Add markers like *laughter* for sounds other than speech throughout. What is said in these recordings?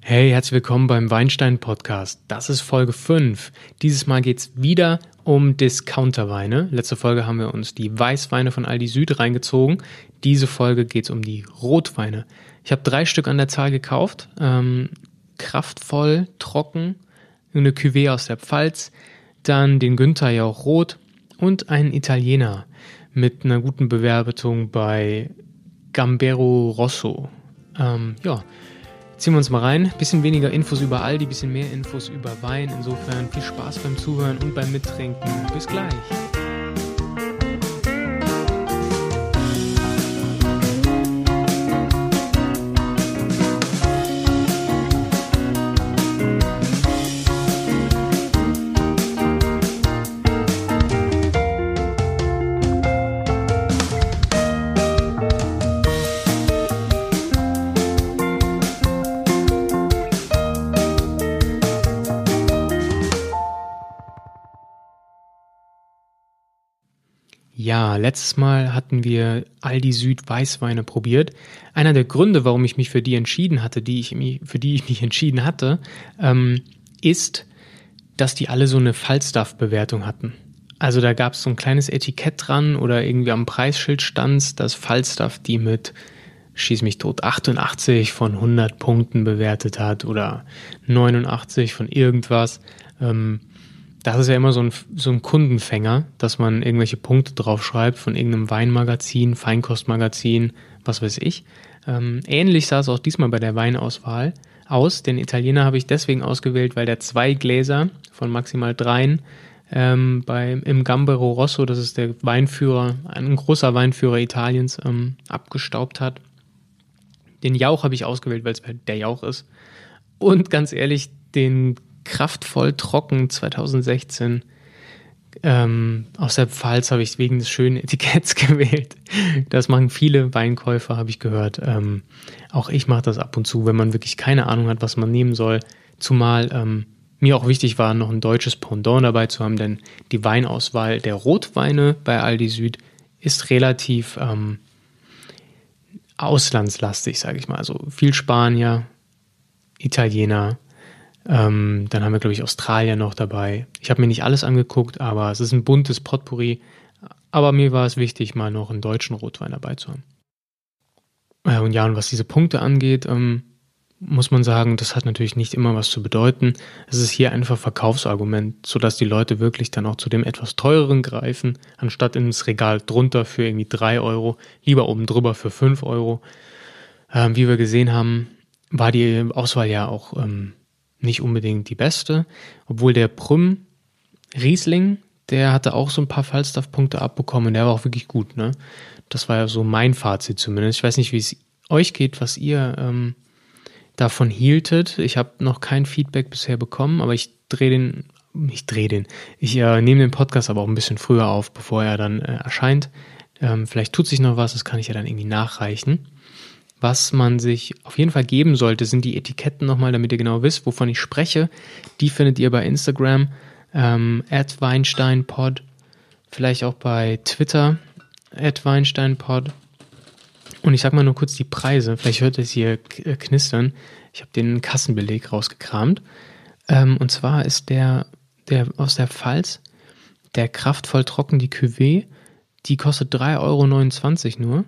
Hey, herzlich willkommen beim Weinstein Podcast. Das ist Folge 5. Dieses Mal geht's wieder um Discounterweine. Letzte Folge haben wir uns die Weißweine von Aldi Süd reingezogen. Diese Folge geht's um die Rotweine. Ich habe drei Stück an der Zahl gekauft. Ähm, kraftvoll, trocken, eine Cuvée aus der Pfalz, dann den Günther Jauch Rot und einen Italiener mit einer guten Bewerbetung bei Gambero Rosso. Ähm, ja, ziehen wir uns mal rein. Bisschen weniger Infos über Aldi, bisschen mehr Infos über Wein. Insofern viel Spaß beim Zuhören und beim Mittrinken. Bis gleich. Letztes Mal hatten wir Aldi Süd Weißweine probiert. Einer der Gründe, warum ich mich für die entschieden hatte, die ich mich, für die ich mich *laughs* entschieden hatte, ähm, ist, dass die alle so eine Falstaff-Bewertung hatten. Also da gab es so ein kleines Etikett dran oder irgendwie am Preisschild stand, dass Falstaff die mit schieß mich tot 88 von 100 Punkten bewertet hat oder 89 von irgendwas. Ähm, das ist ja immer so ein, so ein Kundenfänger, dass man irgendwelche Punkte draufschreibt von irgendeinem Weinmagazin, Feinkostmagazin, was weiß ich. Ähm, ähnlich sah es auch diesmal bei der Weinauswahl aus. Den Italiener habe ich deswegen ausgewählt, weil der zwei Gläser von maximal dreien ähm, bei, im Gambero Rosso, das ist der Weinführer, ein großer Weinführer Italiens, ähm, abgestaubt hat. Den Jauch habe ich ausgewählt, weil es der Jauch ist. Und ganz ehrlich, den kraftvoll trocken 2016. Ähm, aus der Pfalz habe ich wegen des schönen Etiketts *laughs* gewählt. Das machen viele Weinkäufer, habe ich gehört. Ähm, auch ich mache das ab und zu, wenn man wirklich keine Ahnung hat, was man nehmen soll. Zumal ähm, mir auch wichtig war, noch ein deutsches Pendant dabei zu haben, denn die Weinauswahl der Rotweine bei Aldi Süd ist relativ ähm, auslandslastig, sage ich mal. Also viel Spanier, Italiener, ähm, dann haben wir, glaube ich, Australier noch dabei. Ich habe mir nicht alles angeguckt, aber es ist ein buntes Potpourri. Aber mir war es wichtig, mal noch einen deutschen Rotwein dabei zu haben. Äh, und ja, und was diese Punkte angeht, ähm, muss man sagen, das hat natürlich nicht immer was zu bedeuten. Es ist hier einfach Verkaufsargument, sodass die Leute wirklich dann auch zu dem etwas teureren greifen, anstatt ins Regal drunter für irgendwie drei Euro, lieber oben drüber für fünf Euro. Ähm, wie wir gesehen haben, war die Auswahl ja auch ähm, nicht unbedingt die beste, obwohl der Prüm Riesling, der hatte auch so ein paar Falstaff-Punkte abbekommen und der war auch wirklich gut, ne? Das war ja so mein Fazit zumindest. Ich weiß nicht, wie es euch geht, was ihr ähm, davon hieltet. Ich habe noch kein Feedback bisher bekommen, aber ich drehe den, ich drehe den, ich äh, nehme den Podcast aber auch ein bisschen früher auf, bevor er dann äh, erscheint. Ähm, vielleicht tut sich noch was, das kann ich ja dann irgendwie nachreichen. Was man sich auf jeden Fall geben sollte, sind die Etiketten nochmal, damit ihr genau wisst, wovon ich spreche. Die findet ihr bei Instagram, ähm, @weinsteinpod, vielleicht auch bei Twitter, @weinsteinpod. Und ich sag mal nur kurz die Preise. Vielleicht hört ihr es hier äh, knistern. Ich habe den Kassenbeleg rausgekramt. Ähm, und zwar ist der, der aus der Pfalz, der kraftvoll trocken, die Cuvée, die kostet 3,29 Euro nur.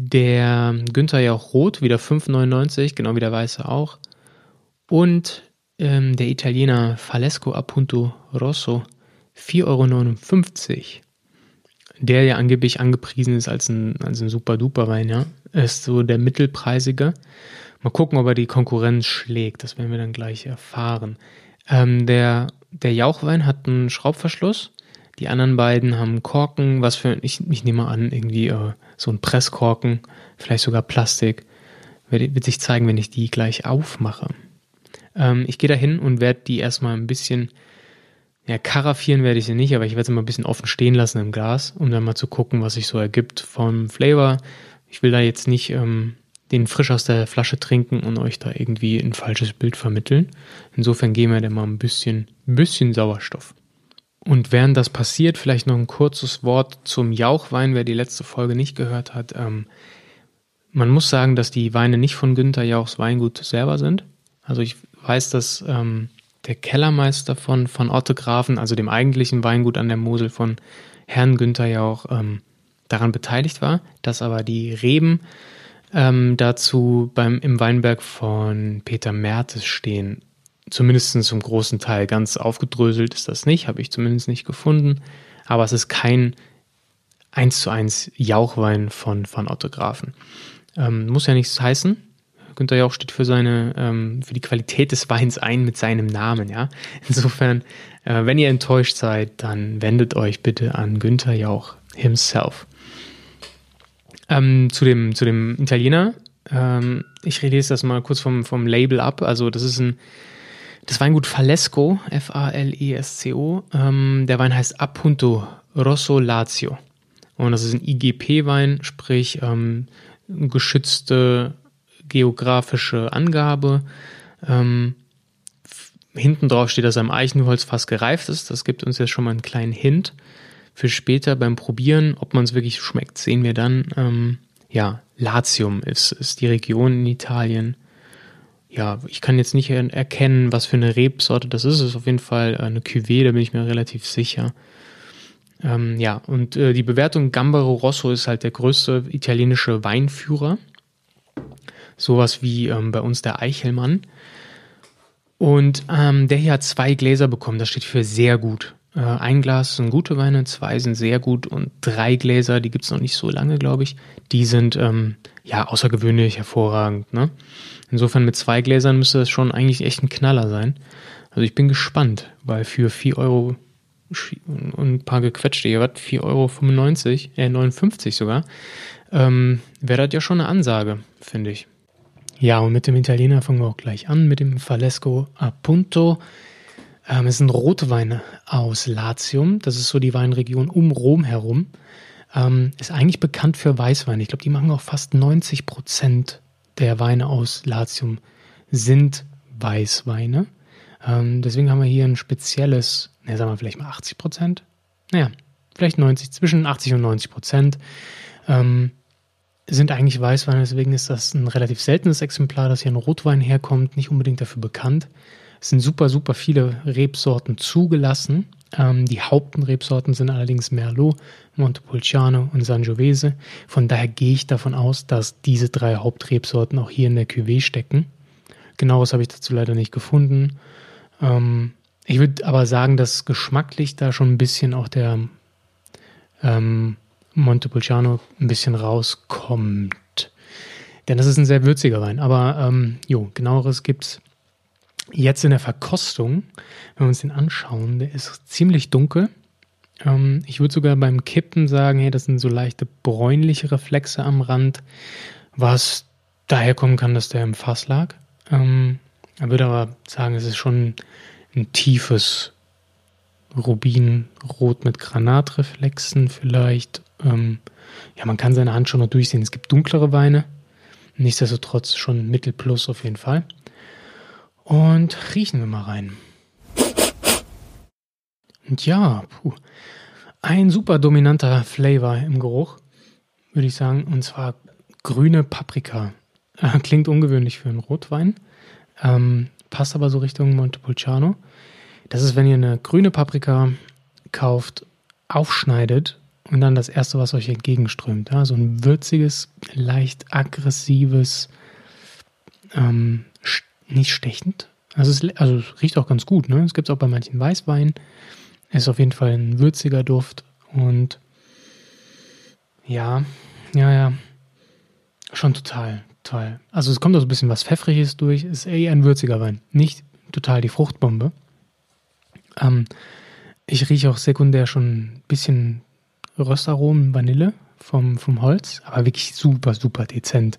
Der Günther ja auch rot, wieder 5,99, genau wie der weiße auch. Und ähm, der Italiener Falesco Appunto Rosso, 4,59 Euro. Der ja angeblich angepriesen ist als ein, als ein super duper Wein, ja. Ist so der mittelpreisige. Mal gucken, ob er die Konkurrenz schlägt. Das werden wir dann gleich erfahren. Ähm, der, der Jauchwein hat einen Schraubverschluss. Die anderen beiden haben Korken, was für, ich, ich nehme an, irgendwie äh, so ein Presskorken, vielleicht sogar Plastik. Wird, wird sich zeigen, wenn ich die gleich aufmache. Ähm, ich gehe da hin und werde die erstmal ein bisschen, ja, karaffieren werde ich sie nicht, aber ich werde sie mal ein bisschen offen stehen lassen im Glas, um dann mal zu gucken, was sich so ergibt vom Flavor. Ich will da jetzt nicht ähm, den frisch aus der Flasche trinken und euch da irgendwie ein falsches Bild vermitteln. Insofern geben wir da mal ein bisschen, bisschen Sauerstoff. Und während das passiert, vielleicht noch ein kurzes Wort zum Jauchwein, wer die letzte Folge nicht gehört hat. Ähm, man muss sagen, dass die Weine nicht von Günther Jauchs Weingut selber sind. Also ich weiß, dass ähm, der Kellermeister von, von Otto Grafen, also dem eigentlichen Weingut an der Mosel von Herrn Günther ja auch ähm, daran beteiligt war, dass aber die Reben ähm, dazu beim, im Weinberg von Peter Mertes stehen. Zumindest zum großen Teil. Ganz aufgedröselt ist das nicht, habe ich zumindest nicht gefunden. Aber es ist kein 1 zu 1 Jauchwein von, von Otto Grafen. Ähm, muss ja nichts heißen. Günter Jauch steht für seine, ähm, für die Qualität des Weins ein mit seinem Namen, ja. *laughs* Insofern, äh, wenn ihr enttäuscht seid, dann wendet euch bitte an Günter Jauch himself. Ähm, zu, dem, zu dem Italiener. Ähm, ich lese das mal kurz vom, vom Label ab. Also, das ist ein, das Weingut Falesco, F-A-L-E-S-C-O. Ähm, der Wein heißt Appunto Rosso Lazio. Und das ist ein IGP-Wein, sprich ähm, geschützte geografische Angabe. Ähm, hinten drauf steht, dass er im Eichenholz fast gereift ist. Das gibt uns jetzt schon mal einen kleinen Hint für später beim Probieren. Ob man es wirklich schmeckt, sehen wir dann. Ähm, ja, Latium ist, ist die Region in Italien. Ja, ich kann jetzt nicht erkennen, was für eine Rebsorte das ist. Es ist auf jeden Fall eine Cuvée, da bin ich mir relativ sicher. Ähm, ja, und äh, die Bewertung Gambaro Rosso ist halt der größte italienische Weinführer. Sowas wie ähm, bei uns der Eichelmann. Und ähm, der hier hat zwei Gläser bekommen. Das steht für sehr gut. Äh, ein Glas sind gute Weine, zwei sind sehr gut und drei Gläser, die gibt es noch nicht so lange, glaube ich, die sind ähm, ja außergewöhnlich hervorragend. Ne? Insofern mit zwei Gläsern müsste das schon eigentlich echt ein Knaller sein. Also ich bin gespannt, weil für 4 Euro und ein paar gequetschte was? 4,95 Euro, äh 59 sogar, ähm, wäre das ja schon eine Ansage, finde ich. Ja, und mit dem Italiener fangen wir auch gleich an, mit dem Falesco Appunto. Ähm, es sind Rotweine aus Latium, das ist so die Weinregion um Rom herum. Ähm, ist eigentlich bekannt für Weißweine. Ich glaube, die machen auch fast 90 Prozent der Weine aus Latium sind Weißweine. Ähm, deswegen haben wir hier ein spezielles, ne, sagen wir vielleicht mal 80 Prozent. Naja, vielleicht 90, zwischen 80 und 90 Prozent. Ähm, sind eigentlich Weißweine, deswegen ist das ein relativ seltenes Exemplar, das hier in Rotwein herkommt, nicht unbedingt dafür bekannt. Es sind super, super viele Rebsorten zugelassen. Ähm, die Hauptrebsorten sind allerdings Merlot, Montepulciano und Sangiovese. Von daher gehe ich davon aus, dass diese drei Hauptrebsorten auch hier in der Cuvée stecken. Genaues habe ich dazu leider nicht gefunden. Ähm, ich würde aber sagen, dass geschmacklich da schon ein bisschen auch der ähm, Montepulciano ein bisschen rauskommt. Denn das ist ein sehr würziger Wein. Aber ähm, jo, genaueres gibt es jetzt in der Verkostung. Wenn wir uns den anschauen, der ist ziemlich dunkel. Ähm, ich würde sogar beim Kippen sagen, hey, das sind so leichte bräunliche Reflexe am Rand, was daher kommen kann, dass der im Fass lag. Ähm, ich würde aber sagen, es ist schon ein tiefes Rubinrot mit Granatreflexen vielleicht. Ähm, ja, man kann seine Hand schon noch durchsehen. Es gibt dunklere Weine. Nichtsdestotrotz schon Mittelplus auf jeden Fall. Und riechen wir mal rein. Und ja, puh, ein super dominanter Flavor im Geruch, würde ich sagen. Und zwar grüne Paprika. *laughs* Klingt ungewöhnlich für einen Rotwein. Ähm, passt aber so Richtung Montepulciano. Das ist, wenn ihr eine grüne Paprika kauft, aufschneidet und dann das erste, was euch entgegenströmt. Ja? So ein würziges, leicht aggressives, ähm, nicht stechend. Also es, also es riecht auch ganz gut. Ne? Es gibt es auch bei manchen Weißweinen. Es ist auf jeden Fall ein würziger Duft und ja, ja, ja, schon total, total. Also es kommt auch so ein bisschen was Pfeffriges durch. Es ist eher ein würziger Wein, nicht total die Fruchtbombe. Ähm, ich rieche auch sekundär schon ein bisschen Röstaromen, Vanille vom, vom Holz, aber wirklich super, super dezent.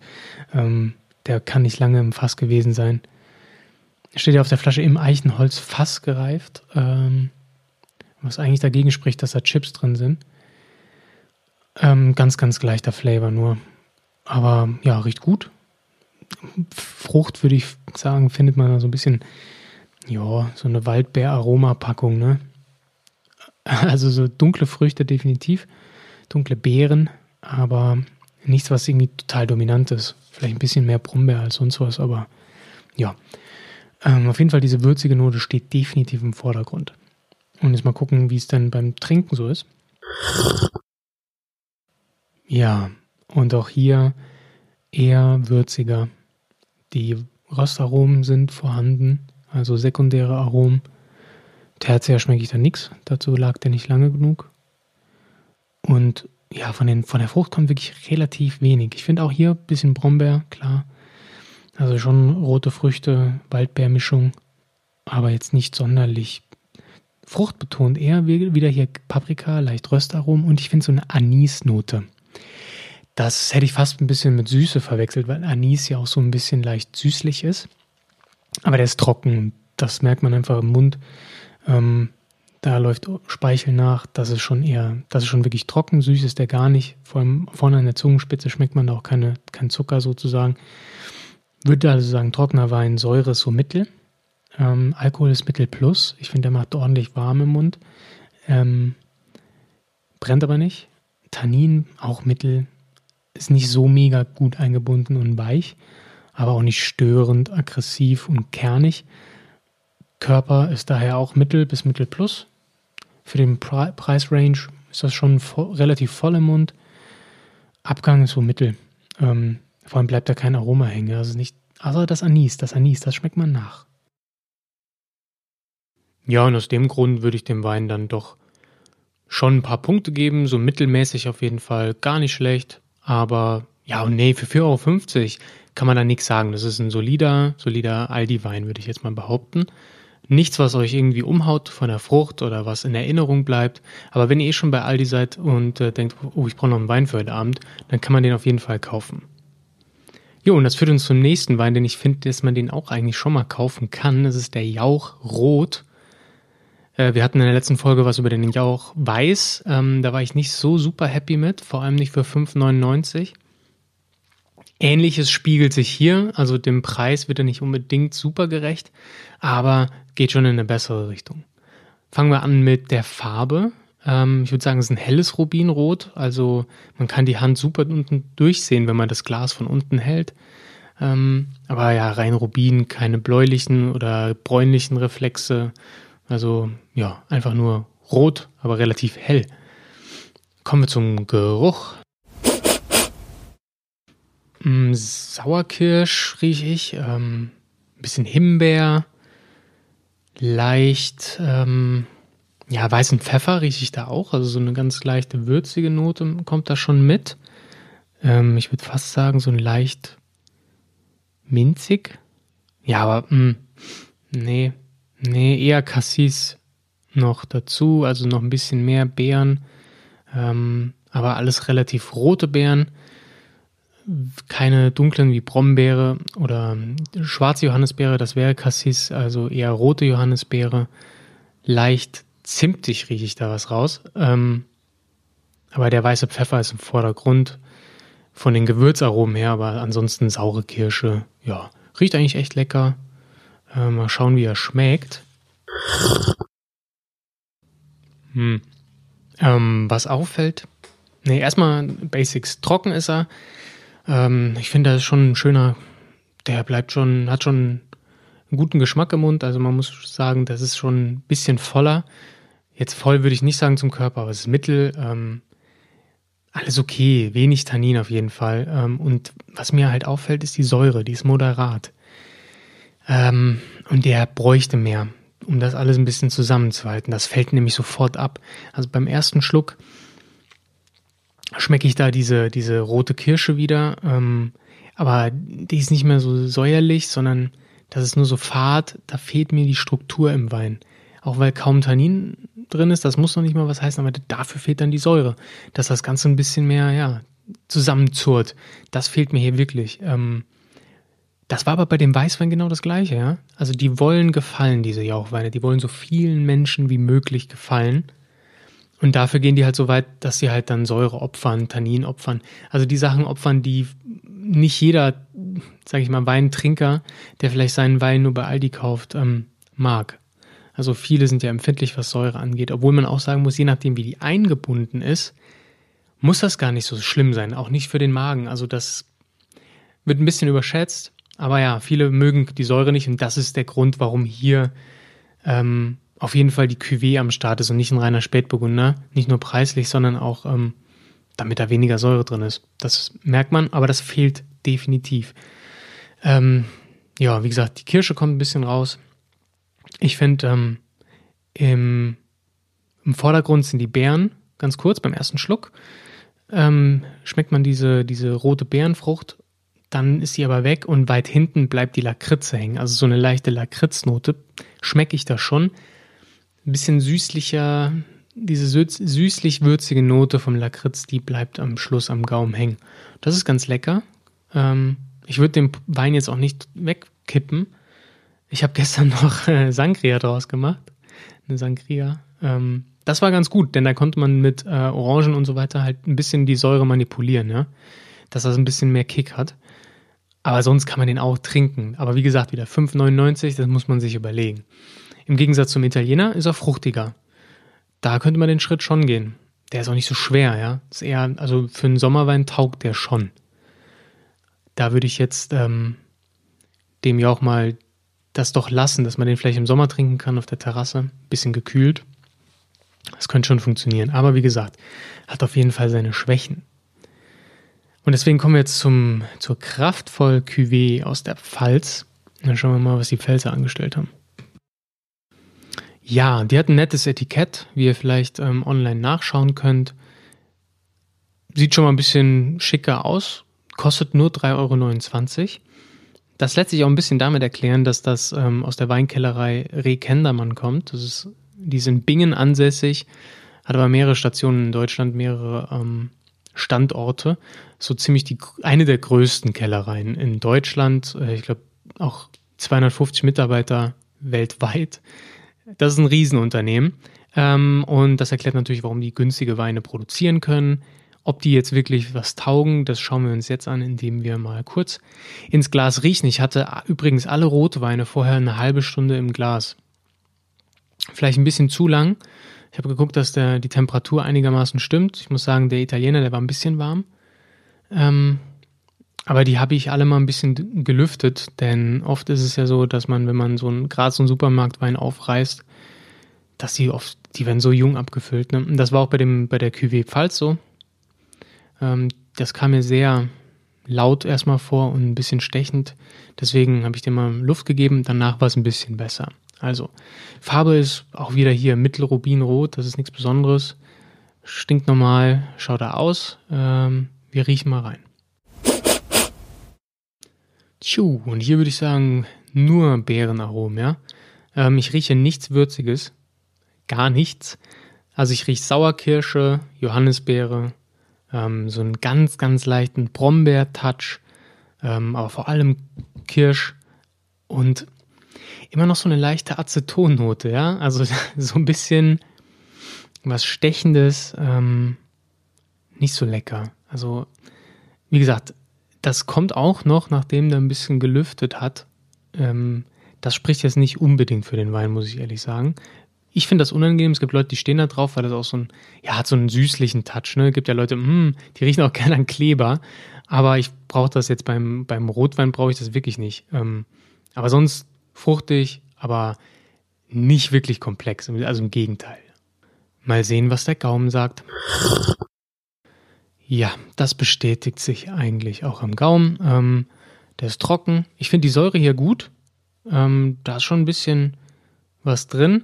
Ähm, der kann nicht lange im Fass gewesen sein. Steht ja auf der Flasche im Eichenholz Fass gereift, ähm, was eigentlich dagegen spricht, dass da Chips drin sind. Ähm, ganz, ganz leichter Flavor nur. Aber ja, riecht gut. Frucht würde ich sagen, findet man so ein bisschen, ja, so eine Waldbeer-Aroma-Packung, ne? Also so dunkle Früchte definitiv, dunkle Beeren, aber nichts, was irgendwie total dominant ist. Vielleicht ein bisschen mehr Brombeer als sonst was, aber ja. Ähm, auf jeden Fall, diese würzige Note steht definitiv im Vordergrund. Und jetzt mal gucken, wie es dann beim Trinken so ist. Ja, und auch hier eher würziger. Die Röstaromen sind vorhanden, also sekundäre Aromen. Tertiär schmecke ich da nichts, dazu lag der nicht lange genug. Und ja, von, den, von der Frucht kommt wirklich relativ wenig. Ich finde auch hier ein bisschen Brombeer, klar. Also schon rote Früchte, Waldbeermischung, aber jetzt nicht sonderlich fruchtbetont. Eher wieder hier Paprika, leicht Röstaromen und ich finde so eine Anisnote. Das hätte ich fast ein bisschen mit Süße verwechselt, weil Anis ja auch so ein bisschen leicht süßlich ist. Aber der ist trocken. Das merkt man einfach im Mund. Ähm, da läuft Speichel nach. Das ist schon eher, das ist schon wirklich trocken. Süß ist der gar nicht. Vor allem vorne an der Zungenspitze schmeckt man da auch keine, kein Zucker sozusagen. Würde also sagen, trockener Wein, Säure ist so mittel. Ähm, Alkohol ist mittel plus. Ich finde, der macht ordentlich warm im Mund. Ähm, brennt aber nicht. Tannin auch mittel ist nicht so mega gut eingebunden und weich, aber auch nicht störend, aggressiv und kernig. Körper ist daher auch Mittel bis Mittel plus. Für den Pre Preisrange ist das schon vo relativ voll im Mund. Abgang ist so Mittel. Ähm, vor allem bleibt da kein Aroma hängen. Also nicht, also das Anis, das Anis, das schmeckt man nach. Ja, und aus dem Grund würde ich dem Wein dann doch schon ein paar Punkte geben, so mittelmäßig auf jeden Fall, gar nicht schlecht. Aber ja, und nee, für 4,50 Euro kann man da nichts sagen. Das ist ein solider, solider Aldi-Wein, würde ich jetzt mal behaupten. Nichts, was euch irgendwie umhaut von der Frucht oder was in Erinnerung bleibt. Aber wenn ihr eh schon bei Aldi seid und äh, denkt, oh, ich brauche noch einen Wein für heute Abend, dann kann man den auf jeden Fall kaufen. Jo, und das führt uns zum nächsten Wein, denn ich finde, dass man den auch eigentlich schon mal kaufen kann. Das ist der Jauch Rot. Äh, wir hatten in der letzten Folge was über den Jauch Weiß. Ähm, da war ich nicht so super happy mit, vor allem nicht für 5,99. Ähnliches spiegelt sich hier, also dem Preis wird er nicht unbedingt super gerecht, aber geht schon in eine bessere Richtung. Fangen wir an mit der Farbe. Ähm, ich würde sagen, es ist ein helles Rubinrot, also man kann die Hand super unten durchsehen, wenn man das Glas von unten hält. Ähm, aber ja, rein Rubin, keine bläulichen oder bräunlichen Reflexe also ja, einfach nur rot, aber relativ hell. Kommen wir zum Geruch. Mm, Sauerkirsch rieche ich, ähm, bisschen Himbeer, leicht, ähm, ja, weißen Pfeffer rieche ich da auch, also so eine ganz leichte würzige Note kommt da schon mit. Ähm, ich würde fast sagen, so ein leicht minzig. Ja, aber, mh, mm, nee, Nee, eher Cassis noch dazu, also noch ein bisschen mehr Beeren, ähm, aber alles relativ rote Beeren, keine dunklen wie Brombeere oder schwarze Johannisbeere, das wäre Cassis, also eher rote Johannisbeere, leicht zimtig rieche ich da was raus, ähm, aber der weiße Pfeffer ist im Vordergrund von den Gewürzaromen her, aber ansonsten saure Kirsche, ja, riecht eigentlich echt lecker, äh, mal schauen, wie er schmeckt. Hm. Ähm, was auffällt? Nee, erstmal Basics. Trocken ist er. Ähm, ich finde, das ist schon ein schöner, der bleibt schon, hat schon einen guten Geschmack im Mund. Also man muss sagen, das ist schon ein bisschen voller. Jetzt voll würde ich nicht sagen zum Körper, aber es ist mittel. Ähm, alles okay, wenig Tannin auf jeden Fall. Ähm, und was mir halt auffällt, ist die Säure, die ist moderat. Ähm, und der bräuchte mehr, um das alles ein bisschen zusammenzuhalten. Das fällt nämlich sofort ab. Also beim ersten Schluck schmecke ich da diese, diese rote Kirsche wieder. Ähm, aber die ist nicht mehr so säuerlich, sondern das ist nur so fad. Da fehlt mir die Struktur im Wein. Auch weil kaum Tannin drin ist, das muss noch nicht mal was heißen, aber dafür fehlt dann die Säure, dass das Ganze ein bisschen mehr, ja, zusammenzurrt. Das fehlt mir hier wirklich. Ähm, das war aber bei dem Weißwein genau das Gleiche, ja. Also die wollen gefallen, diese Jauchweine. Die wollen so vielen Menschen wie möglich gefallen. Und dafür gehen die halt so weit, dass sie halt dann Säure opfern, Tannin opfern. Also die Sachen opfern, die nicht jeder, sag ich mal, Weintrinker, der vielleicht seinen Wein nur bei Aldi kauft, ähm, mag. Also viele sind ja empfindlich, was Säure angeht. Obwohl man auch sagen muss, je nachdem, wie die eingebunden ist, muss das gar nicht so schlimm sein. Auch nicht für den Magen. Also das wird ein bisschen überschätzt. Aber ja, viele mögen die Säure nicht und das ist der Grund, warum hier ähm, auf jeden Fall die Cuvée am Start ist und nicht ein reiner Spätburgunder. Nicht nur preislich, sondern auch, ähm, damit da weniger Säure drin ist. Das merkt man, aber das fehlt definitiv. Ähm, ja, wie gesagt, die Kirsche kommt ein bisschen raus. Ich finde, ähm, im, im Vordergrund sind die Beeren, ganz kurz beim ersten Schluck. Ähm, schmeckt man diese, diese rote Beerenfrucht, dann ist sie aber weg und weit hinten bleibt die Lakritze hängen. Also so eine leichte Lakritznote schmecke ich da schon ein bisschen süßlicher, diese süßlich-würzige Note vom Lakritz, die bleibt am Schluss am Gaumen hängen. Das ist ganz lecker. Ähm, ich würde den Wein jetzt auch nicht wegkippen. Ich habe gestern *laughs* noch äh, Sangria draus gemacht. Eine Sangria. Ähm, das war ganz gut, denn da konnte man mit äh, Orangen und so weiter halt ein bisschen die Säure manipulieren, ja. Dass das ein bisschen mehr Kick hat. Aber sonst kann man den auch trinken. Aber wie gesagt, wieder 5,99, das muss man sich überlegen. Im Gegensatz zum Italiener ist er fruchtiger. Da könnte man den Schritt schon gehen. Der ist auch nicht so schwer, ja. Ist eher, also für einen Sommerwein taugt der schon. Da würde ich jetzt ähm, dem ja auch mal das doch lassen, dass man den vielleicht im Sommer trinken kann auf der Terrasse, bisschen gekühlt. Das könnte schon funktionieren. Aber wie gesagt, hat auf jeden Fall seine Schwächen. Und deswegen kommen wir jetzt zum, zur kraftvoll Cuvée aus der Pfalz. Dann schauen wir mal, was die Pfälzer angestellt haben. Ja, die hat ein nettes Etikett, wie ihr vielleicht ähm, online nachschauen könnt. Sieht schon mal ein bisschen schicker aus, kostet nur 3,29 Euro. Das lässt sich auch ein bisschen damit erklären, dass das ähm, aus der Weinkellerei Rehkendermann kommt. Das ist, die in Bingen ansässig, hat aber mehrere Stationen in Deutschland, mehrere ähm, Standorte. So ziemlich die, eine der größten Kellereien in Deutschland. Äh, ich glaube auch 250 Mitarbeiter weltweit. Das ist ein Riesenunternehmen. Ähm, und das erklärt natürlich, warum die günstige Weine produzieren können. Ob die jetzt wirklich was taugen, das schauen wir uns jetzt an, indem wir mal kurz ins Glas riechen. Ich hatte übrigens alle Rotweine vorher eine halbe Stunde im Glas. Vielleicht ein bisschen zu lang. Ich habe geguckt, dass der, die Temperatur einigermaßen stimmt. Ich muss sagen, der Italiener, der war ein bisschen warm. Ähm, aber die habe ich alle mal ein bisschen gelüftet, denn oft ist es ja so, dass man, wenn man so ein gerade so einen Supermarktwein aufreißt, dass die oft, die werden so jung abgefüllt. Ne? Und das war auch bei dem, bei der Cuvée Pfalz so. Ähm, das kam mir sehr laut erstmal vor und ein bisschen stechend. Deswegen habe ich dem mal Luft gegeben. Danach war es ein bisschen besser. Also, Farbe ist auch wieder hier mittelrubinrot. Das ist nichts Besonderes. Stinkt normal. Schaut da aus. Ähm, wir riechen mal rein. Tschu, und hier würde ich sagen, nur Beerenaromen, ja. Ähm, ich rieche nichts Würziges, gar nichts. Also ich rieche Sauerkirsche, Johannisbeere, ähm, so einen ganz, ganz leichten Brombeer-Touch, ähm, aber vor allem Kirsch und immer noch so eine leichte Acetonnote, ja. Also *laughs* so ein bisschen was Stechendes, ähm, nicht so lecker. Also, wie gesagt, das kommt auch noch, nachdem der ein bisschen gelüftet hat. Ähm, das spricht jetzt nicht unbedingt für den Wein, muss ich ehrlich sagen. Ich finde das unangenehm. Es gibt Leute, die stehen da drauf, weil das auch so ein, ja, hat so einen süßlichen Touch. Ne? Es gibt ja Leute, mh, hm, die riechen auch *laughs* gerne an Kleber. Aber ich brauche das jetzt beim, beim Rotwein, brauche ich das wirklich nicht. Ähm, aber sonst fruchtig, aber nicht wirklich komplex. Also im Gegenteil. Mal sehen, was der Gaumen sagt. Ja, das bestätigt sich eigentlich auch am Gaumen. Ähm, der ist trocken. Ich finde die Säure hier gut. Ähm, da ist schon ein bisschen was drin.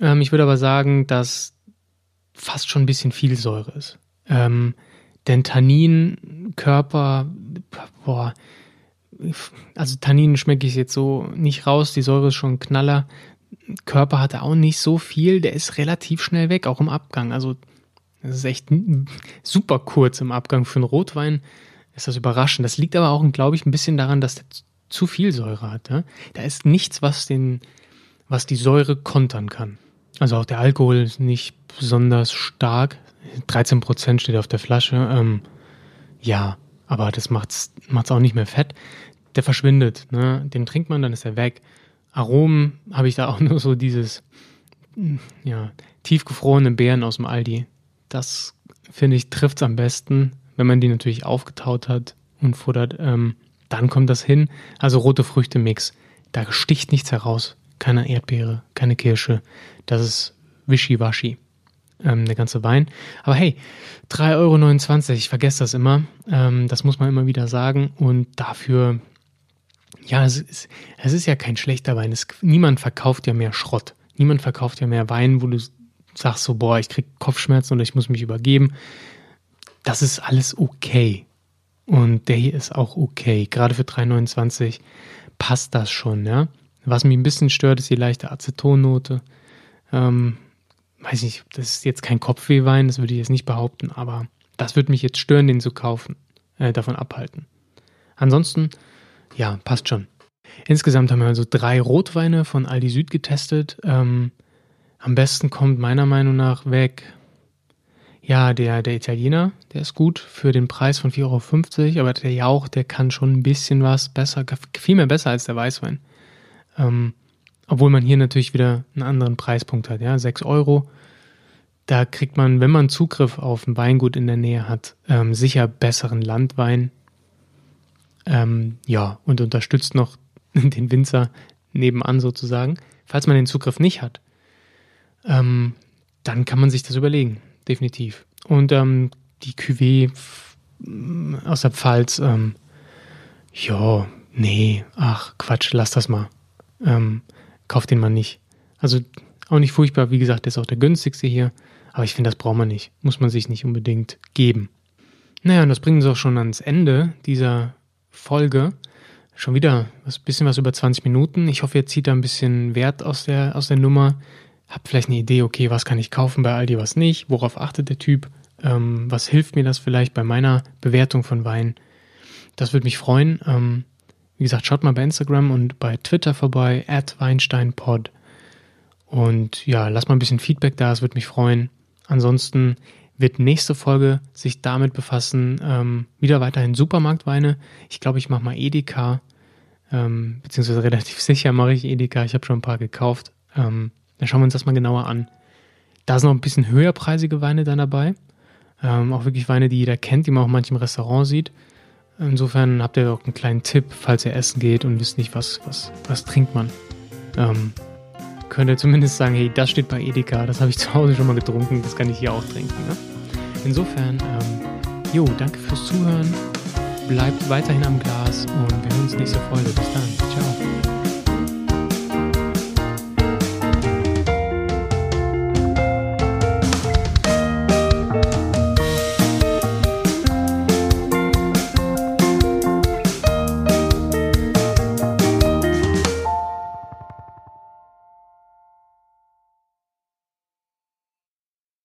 Ähm, ich würde aber sagen, dass fast schon ein bisschen viel Säure ist. Ähm, denn Tannin, Körper, boah, also Tannin schmecke ich jetzt so nicht raus. Die Säure ist schon ein Knaller. Körper hat er auch nicht so viel. Der ist relativ schnell weg, auch im Abgang. Also das ist echt super kurz im Abgang für einen Rotwein. Ist das überraschend. Das liegt aber auch, glaube ich, ein bisschen daran, dass der zu viel Säure hat. Ja? Da ist nichts, was, den, was die Säure kontern kann. Also auch der Alkohol ist nicht besonders stark. 13 Prozent steht auf der Flasche. Ähm, ja, aber das macht es auch nicht mehr fett. Der verschwindet. Ne? Den trinkt man, dann ist er weg. Aromen habe ich da auch *laughs* nur so dieses, ja, tiefgefrorene Beeren aus dem Aldi. Das, finde ich, trifft es am besten, wenn man die natürlich aufgetaut hat und futtert. Ähm, dann kommt das hin. Also rote Früchte-Mix. Da sticht nichts heraus. Keine Erdbeere, keine Kirsche. Das ist wischiwaschi. Ähm, der ganze Wein. Aber hey, 3,29 Euro, ich vergesse das immer. Ähm, das muss man immer wieder sagen. Und dafür, ja, es ist, es ist ja kein schlechter Wein. Es, niemand verkauft ja mehr Schrott. Niemand verkauft ja mehr Wein, wo du sagst so, boah, ich krieg Kopfschmerzen oder ich muss mich übergeben. Das ist alles okay. Und der hier ist auch okay. Gerade für 3,29 passt das schon, ja. Was mich ein bisschen stört, ist die leichte Acetonnote. Ähm, weiß nicht, das ist jetzt kein Kopfwehwein, das würde ich jetzt nicht behaupten, aber das würde mich jetzt stören, den zu kaufen, äh, davon abhalten. Ansonsten, ja, passt schon. Insgesamt haben wir also drei Rotweine von Aldi Süd getestet. Ähm, am besten kommt meiner Meinung nach weg ja, der, der Italiener, der ist gut für den Preis von 4,50 Euro, aber der Jauch, der kann schon ein bisschen was besser, viel mehr besser als der Weißwein. Ähm, obwohl man hier natürlich wieder einen anderen Preispunkt hat, ja, 6 Euro. Da kriegt man, wenn man Zugriff auf ein Weingut in der Nähe hat, ähm, sicher besseren Landwein. Ähm, ja, und unterstützt noch *laughs* den Winzer nebenan sozusagen. Falls man den Zugriff nicht hat, ähm, dann kann man sich das überlegen definitiv. Und ähm, die Cuvée aus der Pfalz, ähm, ja, nee, ach, Quatsch, lass das mal. Ähm, kauf den mal nicht. Also auch nicht furchtbar, wie gesagt, der ist auch der günstigste hier, aber ich finde, das braucht man nicht. Muss man sich nicht unbedingt geben. Naja, und das bringt uns auch schon ans Ende dieser Folge. Schon wieder ein bisschen was über 20 Minuten. Ich hoffe, ihr zieht da ein bisschen Wert aus der, aus der Nummer habe vielleicht eine Idee, okay, was kann ich kaufen bei Aldi, was nicht, worauf achtet der Typ, ähm, was hilft mir das vielleicht bei meiner Bewertung von Wein. Das würde mich freuen. Ähm, wie gesagt, schaut mal bei Instagram und bei Twitter vorbei, at WeinsteinPod. Und ja, lasst mal ein bisschen Feedback da, es würde mich freuen. Ansonsten wird nächste Folge sich damit befassen, ähm, wieder weiterhin Supermarktweine. Ich glaube, ich mache mal Edeka, ähm, beziehungsweise *laughs* relativ sicher mache ich Edeka. Ich habe schon ein paar gekauft. Ähm, dann schauen wir uns das mal genauer an. Da sind noch ein bisschen höherpreisige Weine dann dabei. Ähm, auch wirklich Weine, die jeder kennt, die man auch manchmal im Restaurant sieht. Insofern habt ihr auch einen kleinen Tipp, falls ihr essen geht und wisst nicht, was, was, was trinkt man. Ähm, könnt ihr zumindest sagen, hey, das steht bei Edeka, das habe ich zu Hause schon mal getrunken, das kann ich hier auch trinken. Ne? Insofern, ähm, jo, danke fürs Zuhören. Bleibt weiterhin am Glas und wir hören uns nächste Folge. Bis dann. Ciao.